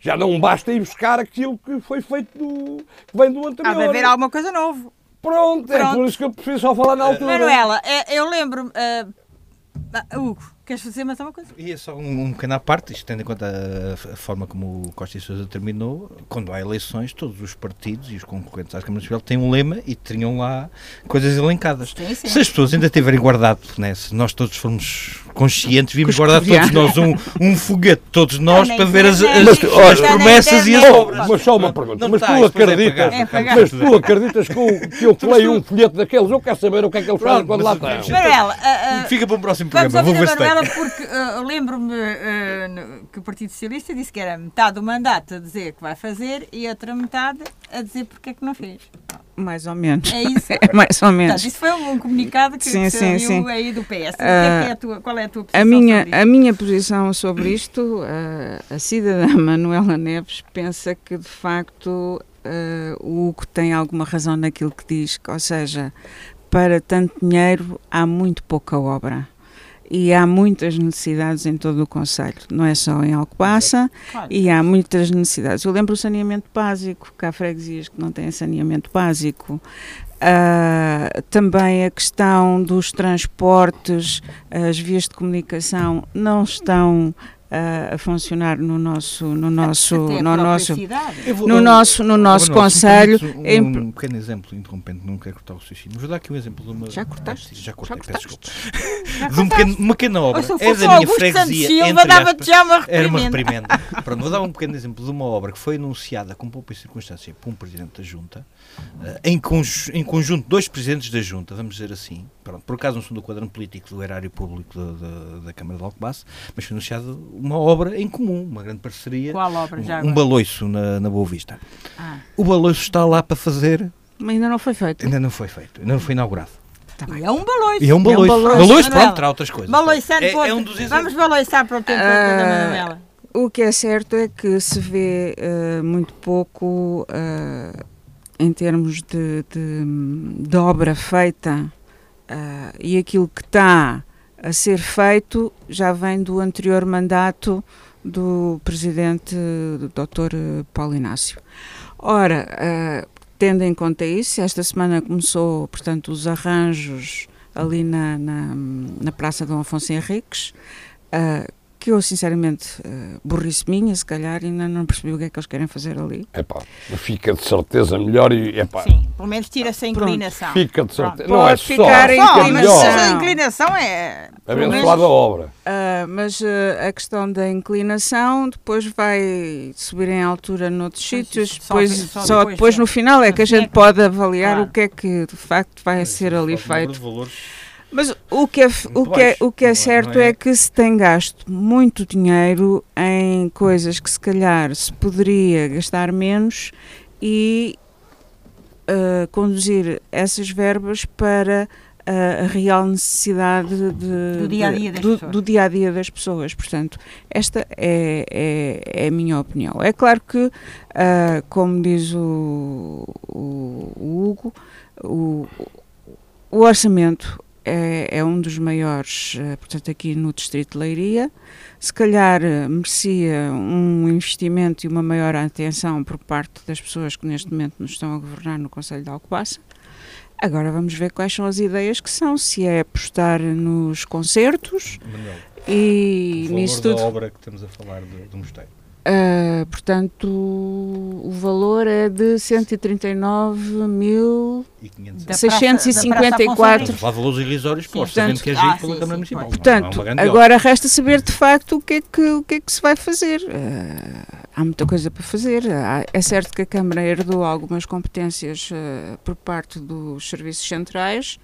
já não basta ir buscar aquilo que foi feito do, que vem do anterior. Há de haver alguma coisa nova. Pronto, Pronto, é por isso que eu prefiro só falar na altura. Manuela, é, eu lembro. Uh, Hugo, Queres fazer mais alguma coisa? E é só um, um pequeno à parte, isto tendo em conta a, a, forma como o Costa e Sousa terminou, quando há eleições, todos os partidos e os concorrentes à Câmara Municipal têm um lema e tinham lá coisas elencadas. Sim, sim. Se as pessoas ainda tiverem guardado, né, se nós todos formos conscientes, vimos guardar todos nós um, um foguete, todos nós, para ver as, as, mas, as promessas e as obras. Mas só uma pergunta, mas, tu é acreditas, é mas tu acreditas que, que eu colei um folheto daqueles? Eu quero saber o que é que eles fazem quando lá estão. Fica para um próximo programa, vou ver se tem. Agora porque uh, lembro-me uh, que o Partido Socialista disse que era metade do mandato a dizer que vai fazer e outra metade a dizer porque é que não fez. Mais ou menos. É isso? É mais ou menos. Portanto, isso foi um comunicado que sim, sim, sim. aí do PS. Uh, é é a tua, qual é a tua posição a minha, A minha posição sobre isto, a cidadã Manuela Neves pensa que, de facto, o Hugo tem alguma razão naquilo que diz, ou seja, para tanto dinheiro há muito pouca obra e há muitas necessidades em todo o Conselho, não é só em Alcobaça, claro. e há muitas necessidades. Eu lembro o saneamento básico, que há freguesias que não têm saneamento básico. Uh, também a questão dos transportes, as vias de comunicação não estão a, a funcionar no nosso no nosso no nosso vou, no nosso no nosso conselho um, um, pequeno exemplo interrompendo não quero cortar o raciocínio vou dar aqui um exemplo de uma já cortaste? Já cortei já peço desculpa. De um pequeno, uma pequena obra. É da minha freguesia Silva, uma era uma reprimenda. Pronto, vou dar um pequeno exemplo de uma obra que foi anunciada com pouca circunstância por um presidente da junta uh, em, conj em conjunto dois presidentes da junta vamos dizer assim. Pronto, por acaso não sou do quadrante político do erário público da, da, da Câmara de Alcobaça mas foi anunciado uma obra em comum, uma grande parceria. Qual obra já? Um, um baloiço na, na Boa Vista. Ah. O baloiço está lá para fazer. Mas ainda não foi feito. Ainda não foi feito, ainda não foi inaugurado. Tá é um baloiço. E é um baloiço. É um baloiço, baloiço pronto, terá outras coisas. Baloiçando é, é um dos Vamos baloiçar para o tempo uh, da Manuela. O que é certo é que se vê uh, muito pouco uh, em termos de, de, de obra feita e aquilo que está a ser feito já vem do anterior mandato do presidente Dr. Paulo Inácio. Ora, uh, tendo em conta isso, esta semana começou, portanto, os arranjos ali na, na, na Praça Dom Afonso Henriques, uh, que eu, sinceramente, uh, burrice minha, se calhar, ainda não percebi o que é que eles querem fazer ali. É pá, fica de certeza melhor e, epá, Sim, pelo menos tira-se a inclinação. Pronto, fica de certeza, não é só, ficar só, a melhor. a inclinação é... Abençoada a obra. Uh, mas uh, a questão da inclinação depois vai subir em altura noutros sítios, depois, só, só depois, depois, no final é que a gente pode avaliar claro. o que é que de facto vai ser ali feito. Mas o que é, o que é, o que é, certo é? é que se tem gasto muito dinheiro em coisas que se calhar se poderia gastar menos e uh, conduzir essas verbas para a real necessidade de, do, dia -dia de, do, do, dia a dia das pessoas. Portanto, esta é, é, é a minha opinião. É claro que, uh, como diz o, o, o Hugo, o, o orçamento é, é um dos maiores, uh, portanto, aqui no Distrito de Leiria. Se calhar uh, merecia um investimento e uma maior atenção por parte das pessoas que neste momento nos estão a governar no Conselho de Alcobaça. Agora vamos ver quais são as ideias que são, se é apostar nos concertos Manuel, e o nisso tudo. da obra que estamos a falar do, do mosteiro. Uh, portanto, o valor é de 139.654. Há valores irrisórios para o orçamento que é giro ah, pela Câmara Municipal. Portanto, é agora resta saber de facto o que é que, o que, é que se vai fazer. Uh, há muita coisa para fazer. é certo que a Câmara herdou algumas competências uh, por parte dos serviços centrais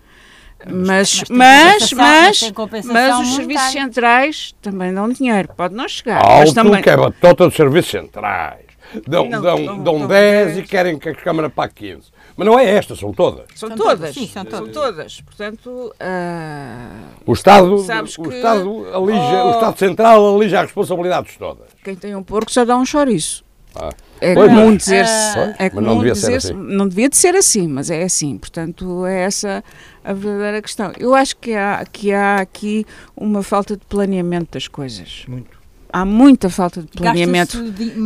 mas, mas, mas, mas, os serviços centrais também dão dinheiro, pode não chegar. Alto mas também... que é batota dos serviços centrais. Dão, não, dão, não, dão 10 e querem que a Câmara pague 15. Mas não é esta, são todas. São, são todas. Sim, são, são todas. Portanto, uh, o Estado, o, que, Estado alija, oh, o Estado Central alija as responsabilidades todas. Quem tem um porco só dá um chouriço. Ah. É pois comum dizer-se. Uh, é comum não devia dizer assim. Não devia de ser assim, mas é assim. Portanto, é essa a verdadeira questão. Eu acho que há, que há aqui uma falta de planeamento das coisas. Muito. Há muita falta de planeamento.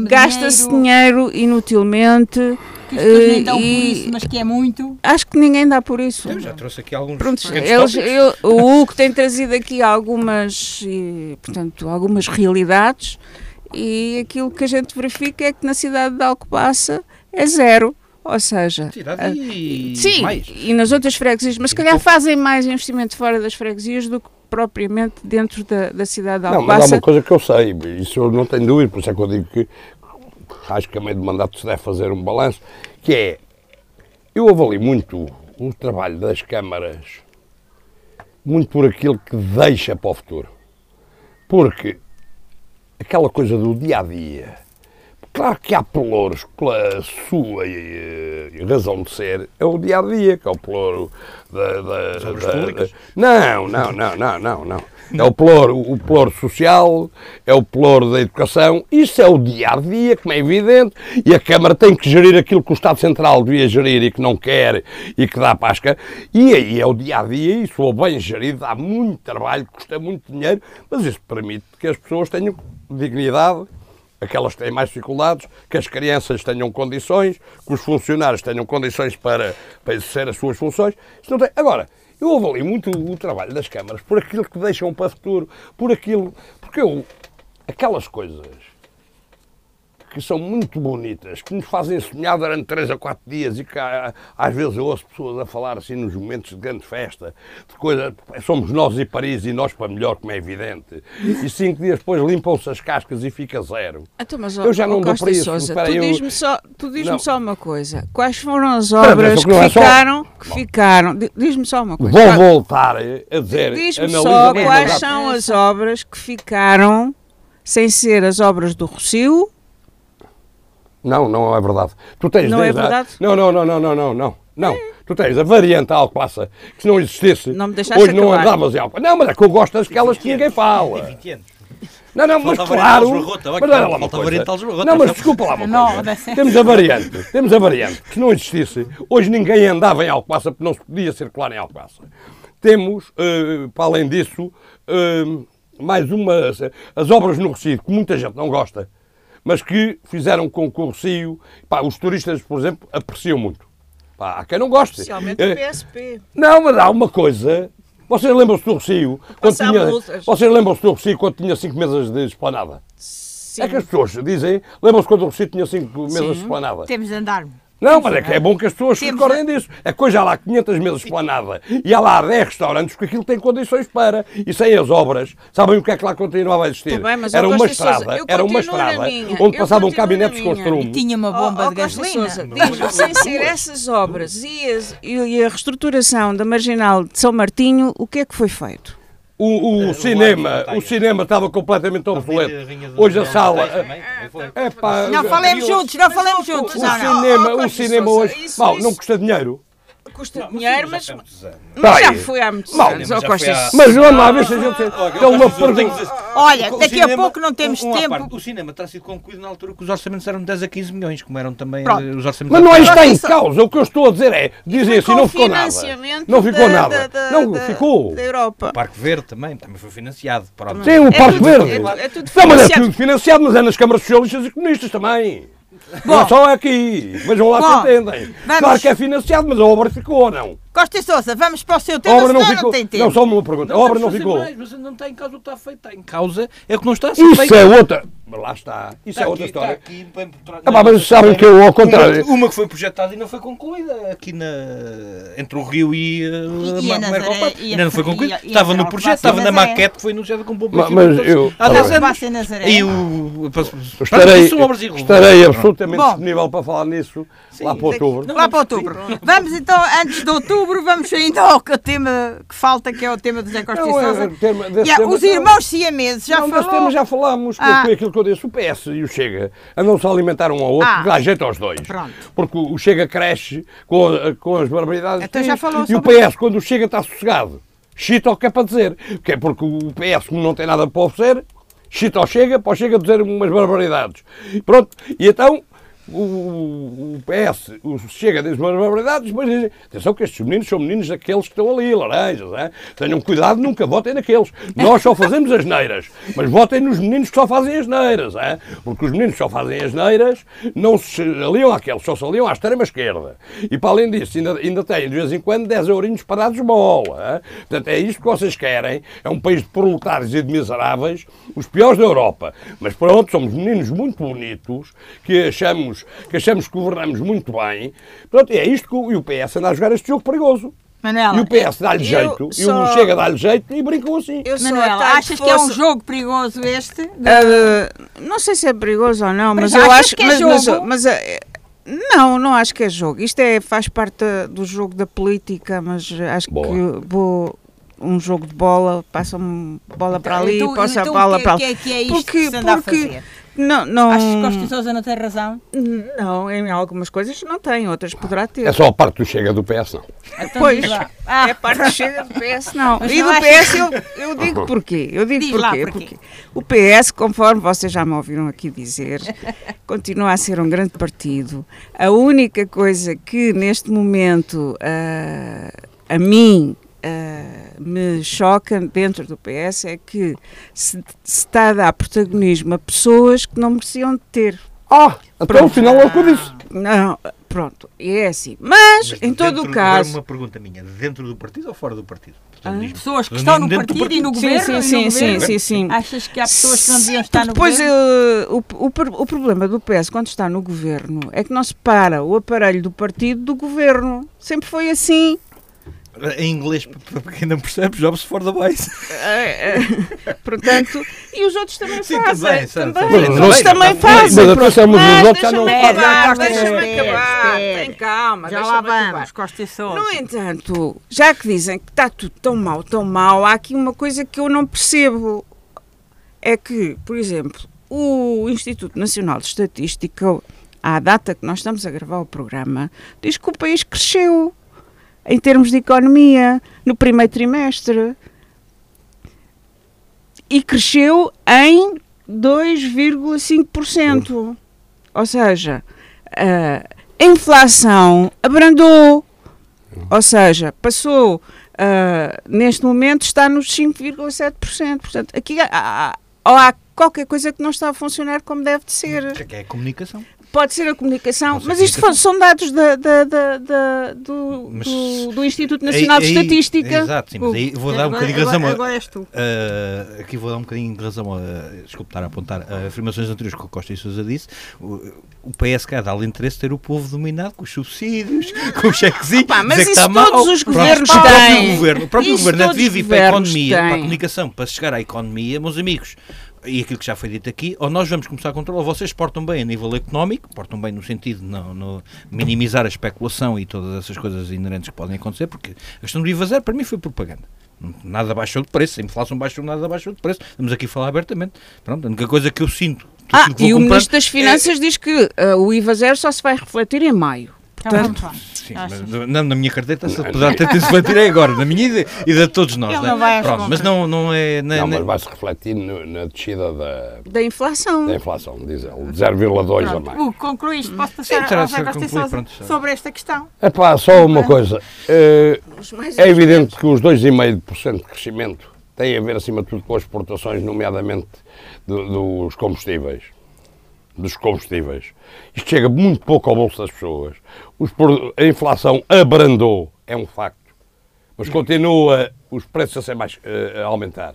Gasta-se dinheiro, inutilmente. Que as pessoas nem dão por isso, mas que é muito. Acho que ninguém dá por isso. Eu já trouxe aqui alguns. Pronto, eles, eu, o Hugo tem trazido aqui algumas, e, portanto, algumas realidades e aquilo que a gente verifica é que na cidade de Alcobaça é zero. Ou seja, cidade e sim, mais. e nas outras freguesias, mas se calhar fazem mais investimento fora das freguesias do que propriamente dentro da, da cidade de Alcobaça. Não, mas há uma coisa que eu sei, isso eu não tenho dúvida, por isso é que eu digo que acho que a meio de mandato se deve fazer um balanço, que é, eu avalio muito o trabalho das câmaras, muito por aquilo que deixa para o futuro. Porque aquela coisa do dia a dia. Claro que há pelouros pela sua eh, razão de ser, é o dia a dia, que é o pelouro da. da, da, não, não, não, não, não, não. É o ploro, o ploro social, é o ploro da educação. Isso é o dia a dia, como é evidente, e a Câmara tem que gerir aquilo que o Estado Central devia gerir e que não quer e que dá pasca. E aí é o dia a dia, e isso bem gerido, dá muito trabalho, custa muito dinheiro, mas isso permite que as pessoas tenham dignidade, aquelas que têm mais dificuldades, que as crianças tenham condições, que os funcionários tenham condições para, para exercer as suas funções. Agora, eu avalio muito o trabalho das câmaras por aquilo que deixam para o futuro, por aquilo. Porque eu. Aquelas coisas que são muito bonitas, que nos fazem sonhar durante 3 a 4 dias e que às vezes eu ouço pessoas a falar assim nos momentos de grande festa, de coisa, somos nós e Paris e nós para melhor, como é evidente, e cinco dias depois limpam-se as cascas e fica zero. Então, mas, eu já não dou para isso. Sousa, tu diz-me só, tu diz só uma coisa, quais foram as obras que, é ficaram, só... que ficaram, diz-me só uma coisa. Vou voltar a dizer, diz-me só quais são as obras que ficaram sem ser as obras do Rocio não, não é verdade. Tu tens não é verdade? Não, não, não, não, não, não, não. Não. É. Tu tens a variante Alcoaça, que se não existisse, não me hoje não acabar. andavas em Alcoaça. Não, mas é que eu gosto das aquelas que ninguém fala. Tem 20 anos. Não, não, mas claro. Mas olha lá uma coisa. Não, mas desculpa lá uma coisa. Temos a variante, temos a variante, que se não existisse, hoje ninguém andava em Alcoaça porque não se podia circular em Alcoaça. Temos, uh, para além disso, uh, mais umas, as obras no Recife, que muita gente não gosta, mas que fizeram com que o Rocio, pá, os turistas, por exemplo, apreciam muito. Pá, há quem não goste. Especialmente o PSP. Eh, não, mas há uma coisa. Vocês lembram-se do Rocio? Quando tinha, vocês lembram-se do Rocio quando tinha 5 mesas de esplanada? Sim. É que as pessoas dizem, lembram-se quando o Rocio tinha 5 mesas de esplanada? Temos de andar. Não, mas é que é bom que as pessoas se recordem disso. É que hoje há lá 500 mesas esplanada e há lá 10 restaurantes que aquilo tem condições para. E sem as obras, sabem o que é que lá continuava a existir? Bem, era, uma estrada, era uma estrada onde passavam cabinetes com estrume. E tinha uma bomba oh, oh, de gasolina. Diz-me, sem ser essas obras e, as, e a reestruturação da Marginal de São Martinho, o que é que foi feito? O, o cinema, o cinema estava completamente obsoleto. Hoje a sala. É, pá, não falemos juntos, não falemos juntos. O cinema, o cinema hoje. Mal, não custa dinheiro custa não, dinheiro, mas, mas já foi há muitos Mal, anos. Mas, mas vamos lá ver se a gente tem uma pergunta. Olha, daqui a pouco não temos tempo. O cinema está sido concluído na altura que os orçamentos eram 10 a 15 milhões, como eram também eh, os orçamentos. Mas não é está em causa. O que eu estou a dizer é, dizem assim, não ficou nada. Não ficou nada. Não, ficou. Da Europa. O Parque Verde também, também foi financiado. Sim, o Parque Verde. É tudo financiado, mas é nas câmaras socialistas e comunistas também. Bom, não só aqui, vejam lá bom, se entendem. Vamos... Claro que é financiado, mas a obra ficou ou não? Costa e Sousa, vamos para o seu tema, a obra não, ficou... não tem tempo. Não, só uma pergunta. Não, a obra não ficou. Mais, mas não está em causa o que está feito. Está em causa é o que não está a ser Isso feito. é outra. Lá está. Isso está é outra aqui, história. Está aqui, bem por. Ah, mas sabem que eu, ao contrário. Uma, uma, que foi projetada e não foi concluída aqui na, entre o Rio e, uh, e, a Nazaré, e não foi concluída. Estava no projeto, estava na maquete que foi anunciada com bomba. Mas, mas eu. Há 10 anos. E o. Estarei, estarei absolutamente disponível para falar nisso lá para outubro. Lá para outubro. Vamos então, antes de outubro, vamos ainda ao tema que falta, que é o tema do Zé Costa e é, Sousa. Yeah, os irmãos siameses, já falou? tema já falámos, ah. foi aquilo que eu disse. O PS e o Chega andam-se a alimentar um ao outro, ah. dá jeito aos dois. Pronto. Porque o Chega cresce com, com as barbaridades. Então já falou e o PS, quando o Chega está sossegado, chita o que é para dizer. Que é porque o PS, como não tem nada para oferecer, chita ao Chega, para o Chega dizer umas barbaridades. Pronto, e então o, o PS o chega diz uma barbaridade, depois dizem, atenção que estes meninos são meninos daqueles que estão ali, laranjas, é? tenham cuidado, nunca votem naqueles. Nós só fazemos as neiras, mas votem nos meninos que só fazem as neiras, é? porque os meninos que só fazem as neiras não se aliam àqueles, só se aliam à extrema-esquerda. E para além disso, ainda, ainda têm de vez em quando 10 eurinhos parados bola. É? Portanto, é isto que vocês querem, é um país de proletários e de miseráveis, os piores da Europa. Mas pronto, somos meninos muito bonitos, que achamos achamos, que achamos que governamos muito bem. Pronto, é isto que o, e o PS anda a jogar este jogo perigoso. Manuela, e o PS dá-lhe jeito, só... e o Chega dá-lhe jeito e brincam assim. Eu Manuela, achas que, fosse... que, é um jogo perigoso este? Uh, não sei se é perigoso ou não, mas, mas eu acho que é mas, jogo. Mas, mas, uh, não, não acho que é jogo. Isto é, faz parte do jogo da política, mas acho Boa. que vou um jogo de bola, passam bola para ali, então, passa então, a bola que, para ali. Que é, que é isto Porque- que se anda porque- a fazer? Não, não, Achas que Costa e Sousa não tem razão? não, em algumas coisas não tem, outras poderá ter. É só a parte do Chega do PS, não. Então Pois. lá. É a parte que chega do PS, não. Mas e não do PS eu, eu digo porquê. Eu digo Diz porquê. lá porquê. Porque o PS, conforme vocês já me ouviram aqui dizer, continua a ser um grande partido. A única coisa que neste momento ah, a mim ah, me choca dentro do PS é que se, se está a dar protagonismo a pessoas que não mereciam de ter. Ah, até o final é o que eu disse. Não, pronto, é assim. Mas, em todo dentro- o agora caso. uma pergunta minha, dentro do partido ou fora do partido? Ah? Pessoas que estão no Dentro do partido e no governo. sim, no sim, sim, governo. sim, sim. Achas que há pessoas que não deviam estar no Depois, governo? eh, o, o, o problema do PS quando está no governo é que não separa o aparelho do partido do governo. Sempre foi assim. Em inglês, para quem não percebe, jobs for the base. Eh, eh, portanto, e os outros também Sim, fazem. também, também. Os Mas outros também mas fazem. atenção, mas os outros já não deixa-me fazem. deixa-me acabar. Tem calma, Já lá vamos. Costa e Sousa. No entanto, já que dizem que está tudo tão mal, tão mal, há aqui uma coisa que eu não percebo. É que, por exemplo, o Instituto Nacional de Estatística, à data que nós estamos a gravar o programa, diz que o país cresceu em termos de economia no primeiro trimestre. E cresceu em 2,5%. Ou seja, a inflação abrandou. Ou seja, passou, ah, neste momento está nos 5,7%. Portanto, aqui há, há- há qualquer coisa que não está a funcionar como deve de ser. Que é a comunicação. Pode ser a comunicação, mas isto comunicação. são dados da- da- da- da- do, Mas- do- do Instituto Nacional de Aí- aí- Estatística. Exato, sim, mas aí vou dar um bocadinho de razão. agora- Agora és tu. Uh, aqui vou dar um bocadinho de razão a, desculpe estar a apontar a afirmações anteriores que o Costa e Sousa disse. O, o PSK dá-lhe interesse ter o povo dominado com os subsídios, com o chequezinho. Opa, mas isso mal. todos os Pronto, governos o próprio têm. Governo, o próprio governo é os vive para a economia, para a têm. comunicação, para chegar à economia, meus amigos. E aquilo que já foi dito aqui, ou nós vamos começar a controlar, vocês portam bem a nível económico, portam bem no sentido de não, não minimizar a especulação e todas essas coisas inerentes que podem acontecer, porque a questão do IVA zero para mim foi propaganda. Nada baixou de preço, a inflação baixou, nada baixou de preço. Estamos aqui a falar abertamente. Pronto, a única coisa que eu sinto. Ah, e o Ministro das Finanças diz que ah, o IVA zero só se vai refletir em maio. Portanto, Sim, mas não, na minha carteira se poderá ter sido refletir agora, na minha e de, e de todos nós. Né? não Pronto, mas não, não é. Não, Não, não- mas vai-se refletir no- na descida da, Da inflação. da inflação, diz ele, de 0,2 a mais. Hugo, concluíste. Posso Sim, passar terá ao de José ser Costa sobre esta questão? É pá, só uma coisa. eh, mais é evidente que os 2,5% de crescimento têm a ver, acima de tudo, com as exportações, nomeadamente do- dos combustíveis. Dos combustíveis. Isto chega muito pouco ao bolso das pessoas. Os a inflação abrandou, é um facto. Mas continua os preços a, ser mais, eh, a aumentar.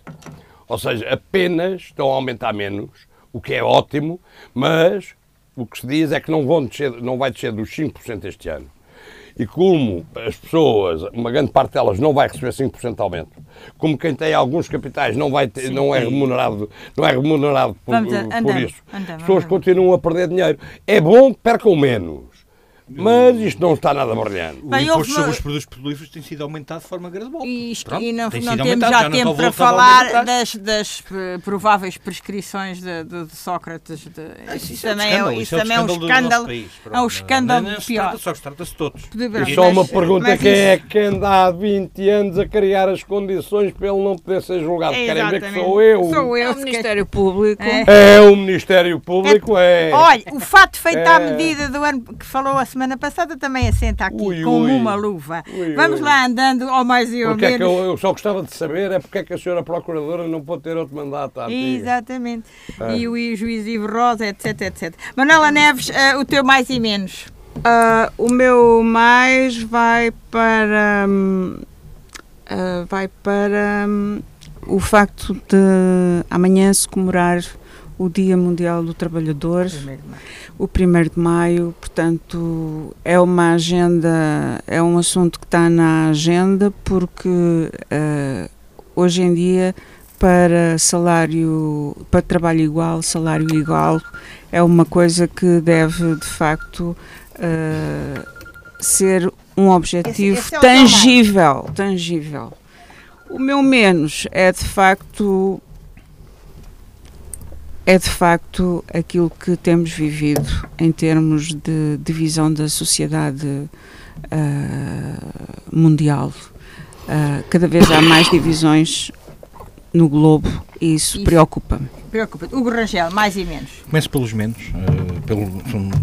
Ou seja, apenas estão a aumentar menos, o que é ótimo, mas o que se diz é que não, vão descer, não vai descer dos 5% este ano. E como as pessoas, uma grande parte delas não vai receber 5% de aumento, como quem tem alguns capitais não, vai ter, não, é, remunerado, não é remunerado por, Vamos por isso, as pessoas continuam a perder dinheiro. É bom que percam menos, mas isto não está nada brilhante. O Bem, imposto sobre os produtos petrolíferos tem sido aumentado de forma gradual. E, isto- Pronto, e não, tem não temos aumentado, já não tempo para falar das, das eh, prováveis prescrições de, de- de Sócrates. de- Isso, isso é um também escândalo, isso isso é um também é um escândalo do escândalo. nosso país. É um escândalo pior. trata só, trata-se de todos. De- E só uma pergunta, quem isso- é que anda há 20 anos a criar as condições para ele não poder ser julgado? Querem ver que Exatamente. sou eu? Sou É eu. o Ministério Público. É. É o Ministério Público, é. Olha, o fato feito à É. medida do ano que falou a semana passada também assenta aqui, Ui, com ui. uma luva. Ui, Vamos ui. lá andando ao mais e ao Porque é que menos. eu, eu só gostava de saber é porque é que a senhora Procuradora não pode ter outro mandato à. Exatamente. É. E o, juiz Ivo Rosa, etc, etc. Manuela Neves, eh, o teu mais e menos. Ah, o meu mais vai para. ah, vai para hum, o facto de amanhã se comemorar o Dia Mundial do Trabalhador, o 1 de maio, portanto é uma agenda, é um assunto que está na agenda porque ah, hoje em dia para salário, para trabalho igual, salário igual, é uma coisa que deve de facto uh, ser um objetivo Esse- esse é tangível, tangível. O meu menos é de facto é de facto aquilo que temos vivido em termos de divisão da sociedade uh, mundial. Uh, cada vez há mais divisões no globo e isso, isso. preocupa-me. Preocupa. Hugo Rangel, mais e menos. Começo pelos menos. Uh, pelo,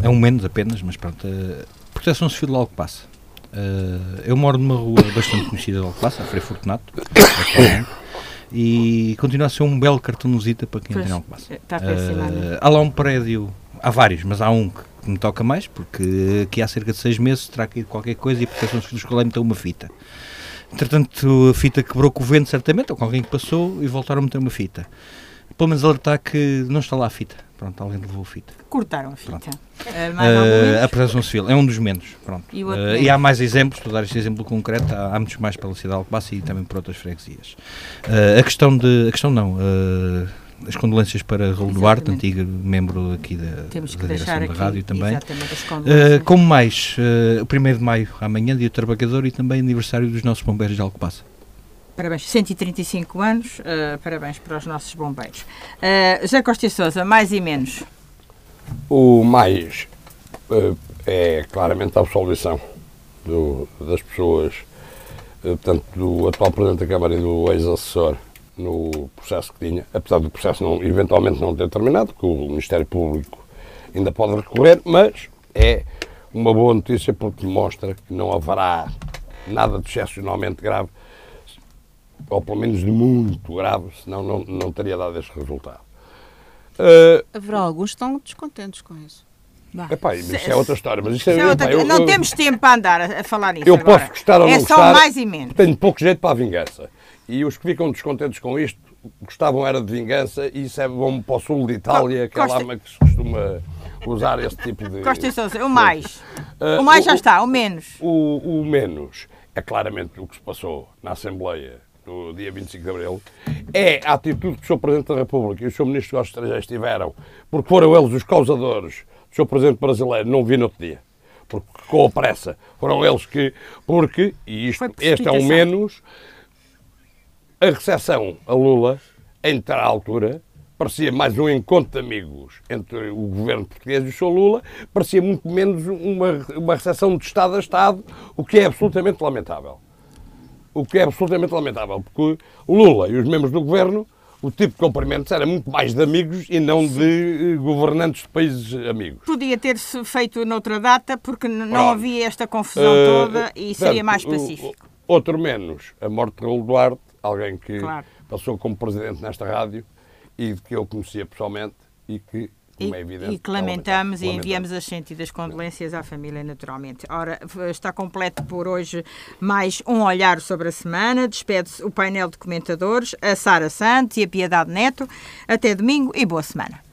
é um menos apenas, mas pronto. Uh, proteção civil logo passa. Uh, eu moro numa rua bastante conhecida de Alcobaça, a Frei Fortunato, e continua a ser um belo cartãozita para quem tem Alcobaça. Está uh, há lá um prédio, há vários, mas há um que me toca mais, porque aqui há cerca de seis meses terá caído qualquer coisa e a Proteção Civil escolar meteu uma fita. Entretanto, a fita quebrou com o vento, certamente, ou com alguém que passou, e voltaram a meter uma fita. Pelo menos alertar que não está lá a fita. Pronto, alguém levou a fita. Cortaram a fita. Uh, a proteção civil é um dos menos. Pronto. E, uh, e, há mais exemplos, para dar este exemplo concreto, há, há muitos mais pela cidade de Alcobaça e também por outras freguesias. Uh, a questão de. A questão não. as condolências para Raul Duarte, antigo membro aqui da, Temos que da direção da rádio também. Como mais, o 1 de maio, amanhã, dia do trabalhador e também aniversário dos nossos bombeiros de Alcobaça. Parabéns, 135 anos, uh, parabéns para os nossos bombeiros. Uh, José Costa Souza, mais e menos? O mais uh, é claramente a absolvição do, das pessoas, tanto do atual Presidente da Câmara e do ex-assessor no processo que tinha, apesar do processo não, eventualmente não ter terminado, que o Ministério Público ainda pode recorrer, mas é uma boa notícia porque mostra que não haverá nada de excepcionalmente grave ou pelo menos de muito grave, senão não, não teria dado este resultado. Uh, Haverá alguns que estão descontentes com isso. Epá, isso é outra história. Mas isso é, é outra, eu, não eu, temos tempo para andar a, a falar nisso. Eu agora. posso gostar ou é não gostar. É só mais e menos. Tenho pouco jeito para a vingança. E os que ficam descontentes com isto gostavam era de vingança e isso é bom para o sul de Itália, que é lá que se costuma usar esse tipo de. Costa Sousa, o mais. Uh, o mais já o, está, o menos. O, o menos é claramente o que se passou na Assembleia no dia 25 de Abril, é a atitude que o Sr. Presidente da República e o Sr. Ministro dos Estrangeiros tiveram, porque foram eles os causadores do Sr. Presidente brasileiro, não vi no outro dia, porque com a pressa, foram eles que, porque, e isto, este é o menos, a recepção a Lula, entre a altura, parecia mais um encontro de amigos entre o governo português e o Sr. Lula, parecia muito menos uma, uma recepção de Estado a Estado, o que é absolutamente lamentável o que é absolutamente lamentável, porque Lula e os membros do governo, o tipo de cumprimentos era muito mais de amigos e não de eh, governantes de países amigos. Podia ter-se feito noutra data, porque não Pronto. havia esta confusão uh, toda e seria mais pacífico. Outro menos, a morte de Raul Duarte, alguém que claro. passou como presidente nesta rádio e que eu conhecia pessoalmente e que e, é evidente, e que lamentamos e enviamos as sentidas condolências à família, naturalmente. Ora, está completo por hoje mais um olhar sobre a semana. Despede-se o painel de comentadores, a Sara Santos e a Piedade Neto. Até domingo e boa semana.